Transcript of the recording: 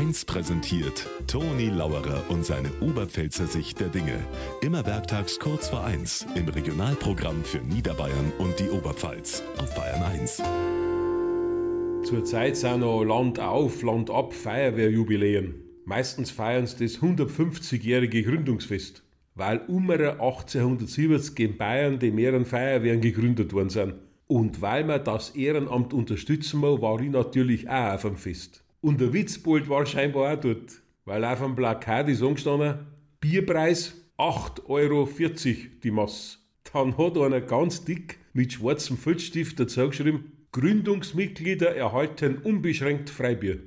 1 präsentiert Toni Lauerer und seine Oberpfälzer Sicht der Dinge. Immer werktags kurz vor 1 im Regionalprogramm für Niederbayern und die Oberpfalz auf Bayern 1. Zurzeit sind noch Land auf, Land ab Feuerwehrjubiläen. Meistens feiern sie das 150-jährige Gründungsfest, weil um 1870 in Bayern die mehreren Feuerwehren gegründet worden sind. Und weil man das Ehrenamt unterstützen muss, war ich natürlich auch auf dem Fest. Und der Witzbold war scheinbar auch dort, weil auf dem Plakat ist angestanden, Bierpreis 8,40 Euro die Masse. Dann hat einer ganz dick mit schwarzem Filzstift dazu geschrieben, Gründungsmitglieder erhalten unbeschränkt Freibier.